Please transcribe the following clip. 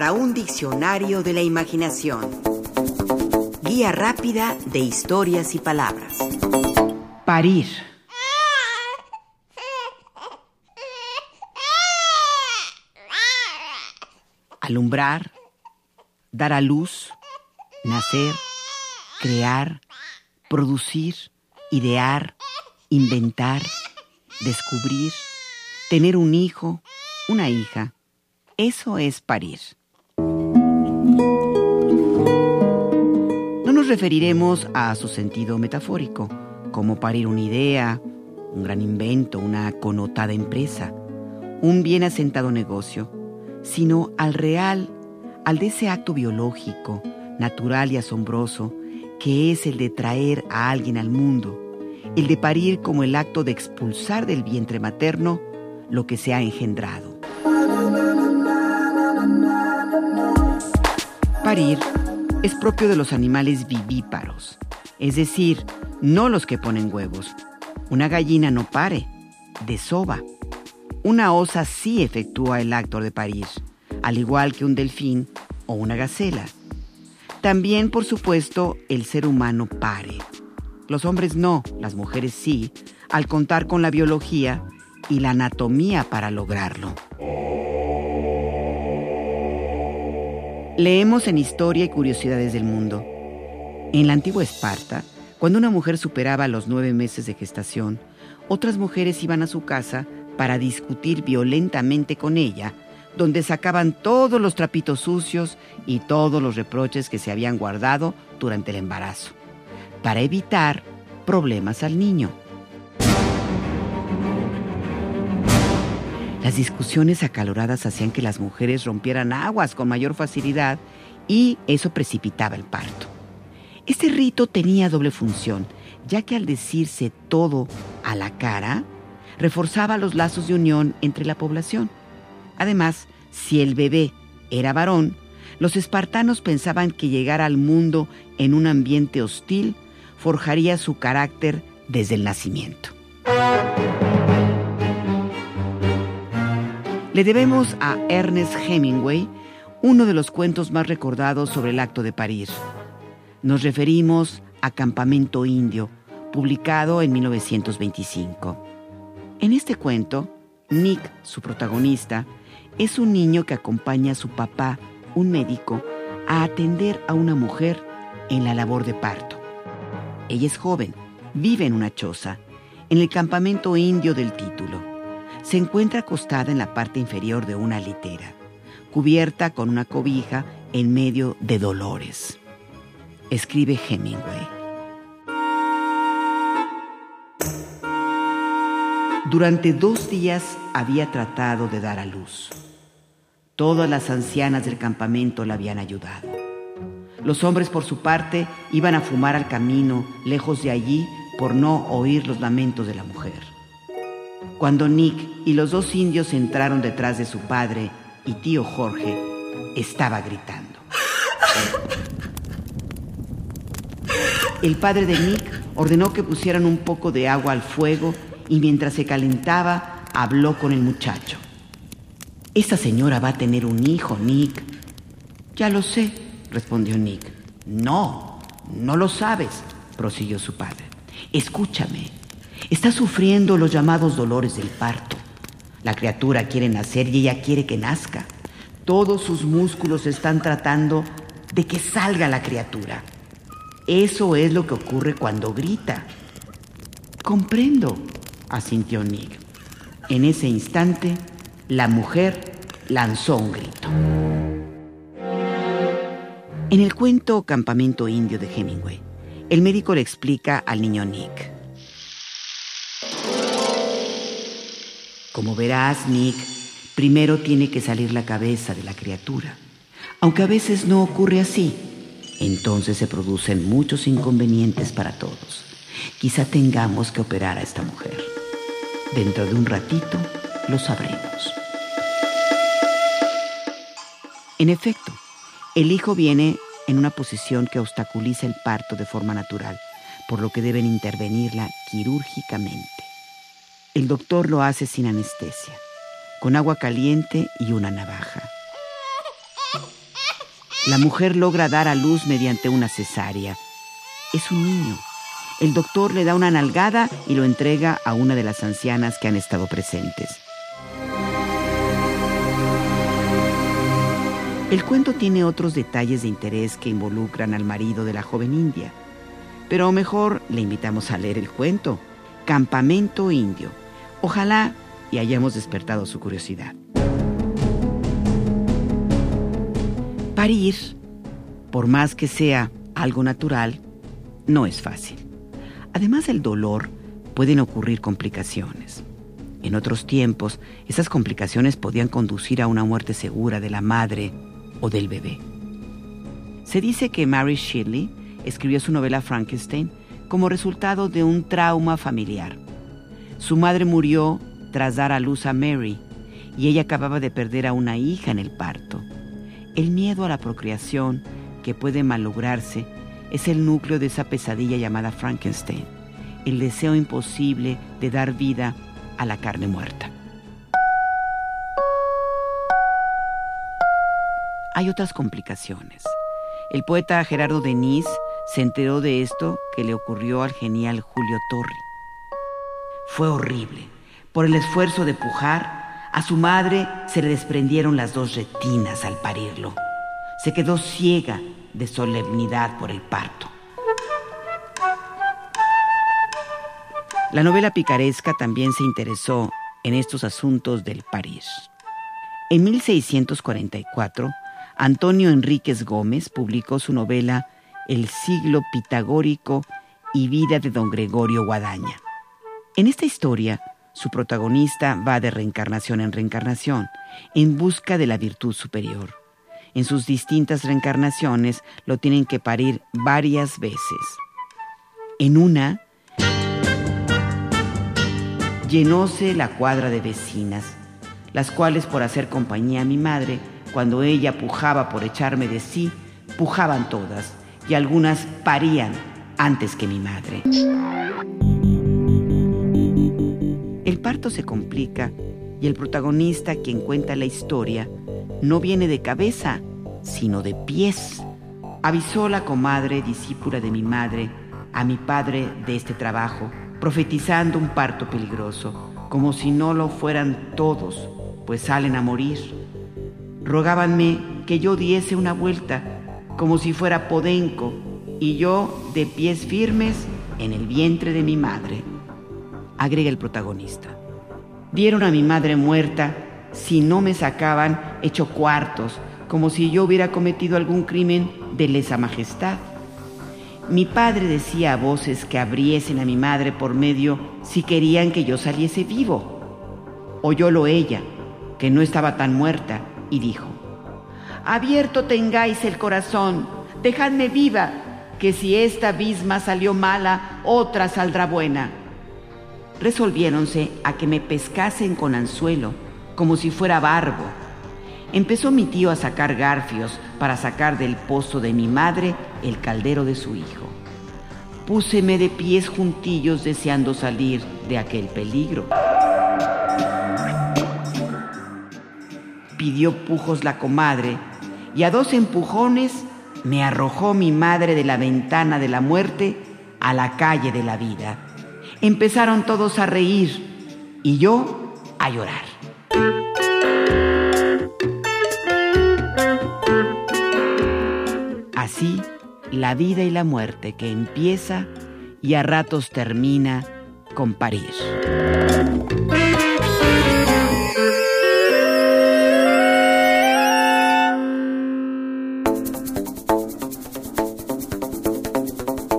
para un diccionario de la imaginación. Guía rápida de historias y palabras. Parir. Alumbrar, dar a luz, nacer, crear, producir, idear, inventar, descubrir, tener un hijo, una hija. Eso es parir. Referiremos a su sentido metafórico, como parir una idea, un gran invento, una connotada empresa, un bien asentado negocio, sino al real, al de ese acto biológico, natural y asombroso, que es el de traer a alguien al mundo, el de parir como el acto de expulsar del vientre materno lo que se ha engendrado. Parir es propio de los animales vivíparos, es decir, no los que ponen huevos. Una gallina no pare, desova. Una osa sí efectúa el acto de parir, al igual que un delfín o una gacela. También, por supuesto, el ser humano pare. Los hombres no, las mujeres sí, al contar con la biología y la anatomía para lograrlo. Leemos en Historia y Curiosidades del Mundo. En la antigua Esparta, cuando una mujer superaba los nueve meses de gestación, otras mujeres iban a su casa para discutir violentamente con ella, donde sacaban todos los trapitos sucios y todos los reproches que se habían guardado durante el embarazo, para evitar problemas al niño. Las discusiones acaloradas hacían que las mujeres rompieran aguas con mayor facilidad y eso precipitaba el parto. Este rito tenía doble función, ya que al decirse todo a la cara, reforzaba los lazos de unión entre la población. Además, si el bebé era varón, los espartanos pensaban que llegar al mundo en un ambiente hostil forjaría su carácter desde el nacimiento. Le debemos a Ernest Hemingway uno de los cuentos más recordados sobre el acto de parir. Nos referimos a Campamento Indio, publicado en 1925. En este cuento, Nick, su protagonista, es un niño que acompaña a su papá, un médico, a atender a una mujer en la labor de parto. Ella es joven, vive en una choza, en el campamento indio del título se encuentra acostada en la parte inferior de una litera, cubierta con una cobija en medio de dolores. Escribe Hemingway. Durante dos días había tratado de dar a luz. Todas las ancianas del campamento la habían ayudado. Los hombres, por su parte, iban a fumar al camino, lejos de allí, por no oír los lamentos de la mujer. Cuando Nick y los dos indios entraron detrás de su padre y tío Jorge, estaba gritando. El padre de Nick ordenó que pusieran un poco de agua al fuego y mientras se calentaba habló con el muchacho. Esta señora va a tener un hijo, Nick. Ya lo sé, respondió Nick. No, no lo sabes, prosiguió su padre. Escúchame, Está sufriendo los llamados dolores del parto. La criatura quiere nacer y ella quiere que nazca. Todos sus músculos están tratando de que salga la criatura. Eso es lo que ocurre cuando grita. Comprendo, asintió Nick. En ese instante, la mujer lanzó un grito. En el cuento Campamento Indio de Hemingway, el médico le explica al niño Nick. Como verás, Nick, primero tiene que salir la cabeza de la criatura. Aunque a veces no ocurre así, entonces se producen muchos inconvenientes para todos. Quizá tengamos que operar a esta mujer. Dentro de un ratito lo sabremos. En efecto, el hijo viene en una posición que obstaculiza el parto de forma natural, por lo que deben intervenirla quirúrgicamente. El doctor lo hace sin anestesia, con agua caliente y una navaja. La mujer logra dar a luz mediante una cesárea. Es un niño. El doctor le da una nalgada y lo entrega a una de las ancianas que han estado presentes. El cuento tiene otros detalles de interés que involucran al marido de la joven india. Pero mejor le invitamos a leer el cuento, Campamento Indio. Ojalá y hayamos despertado su curiosidad. Parir, por más que sea algo natural, no es fácil. Además del dolor, pueden ocurrir complicaciones. En otros tiempos, esas complicaciones podían conducir a una muerte segura de la madre o del bebé. Se dice que Mary Shelley escribió su novela Frankenstein como resultado de un trauma familiar. Su madre murió tras dar a luz a Mary y ella acababa de perder a una hija en el parto. El miedo a la procreación, que puede malograrse, es el núcleo de esa pesadilla llamada Frankenstein, el deseo imposible de dar vida a la carne muerta. hay otras complicaciones. El poeta Gerardo Denis se enteró de esto que le ocurrió al genial Julio Torri. Fue horrible. Por el esfuerzo de pujar, a su madre se le desprendieron las dos retinas al parirlo. Se quedó ciega de solemnidad por el parto. La novela picaresca también se interesó en estos asuntos del París. En 1644, Antonio Enríquez Gómez publicó su novela El siglo pitagórico y vida de don Gregorio Guadaña. En esta historia, su protagonista va de reencarnación en reencarnación, en busca de la virtud superior. En sus distintas reencarnaciones lo tienen que parir varias veces. En una, llenóse la cuadra de vecinas, las cuales por hacer compañía a mi madre cuando ella pujaba por echarme de sí, pujaban todas y algunas parían antes que mi madre. El parto se complica y el protagonista, quien cuenta la historia, no viene de cabeza, sino de pies. Avisó la comadre, discípula de mi madre, a mi padre de este trabajo, profetizando un parto peligroso, como si no lo fueran todos, pues salen a morir rogábanme que yo diese una vuelta, como si fuera podenco, y yo de pies firmes en el vientre de mi madre. Agrega el protagonista. Dieron a mi madre muerta si no me sacaban hecho cuartos, como si yo hubiera cometido algún crimen de lesa majestad. Mi padre decía a voces que abriesen a mi madre por medio si querían que yo saliese vivo. Oyólo ella, que no estaba tan muerta, y dijo, Abierto tengáis el corazón, dejadme viva, que si esta misma salió mala, otra saldrá buena. Resolviéronse a que me pescasen con anzuelo, como si fuera barbo. Empezó mi tío a sacar garfios para sacar del pozo de mi madre el caldero de su hijo. Púseme de pies juntillos deseando salir de aquel peligro. pidió pujos la comadre y a dos empujones me arrojó mi madre de la ventana de la muerte a la calle de la vida. Empezaron todos a reír y yo a llorar. Así, la vida y la muerte que empieza y a ratos termina con París.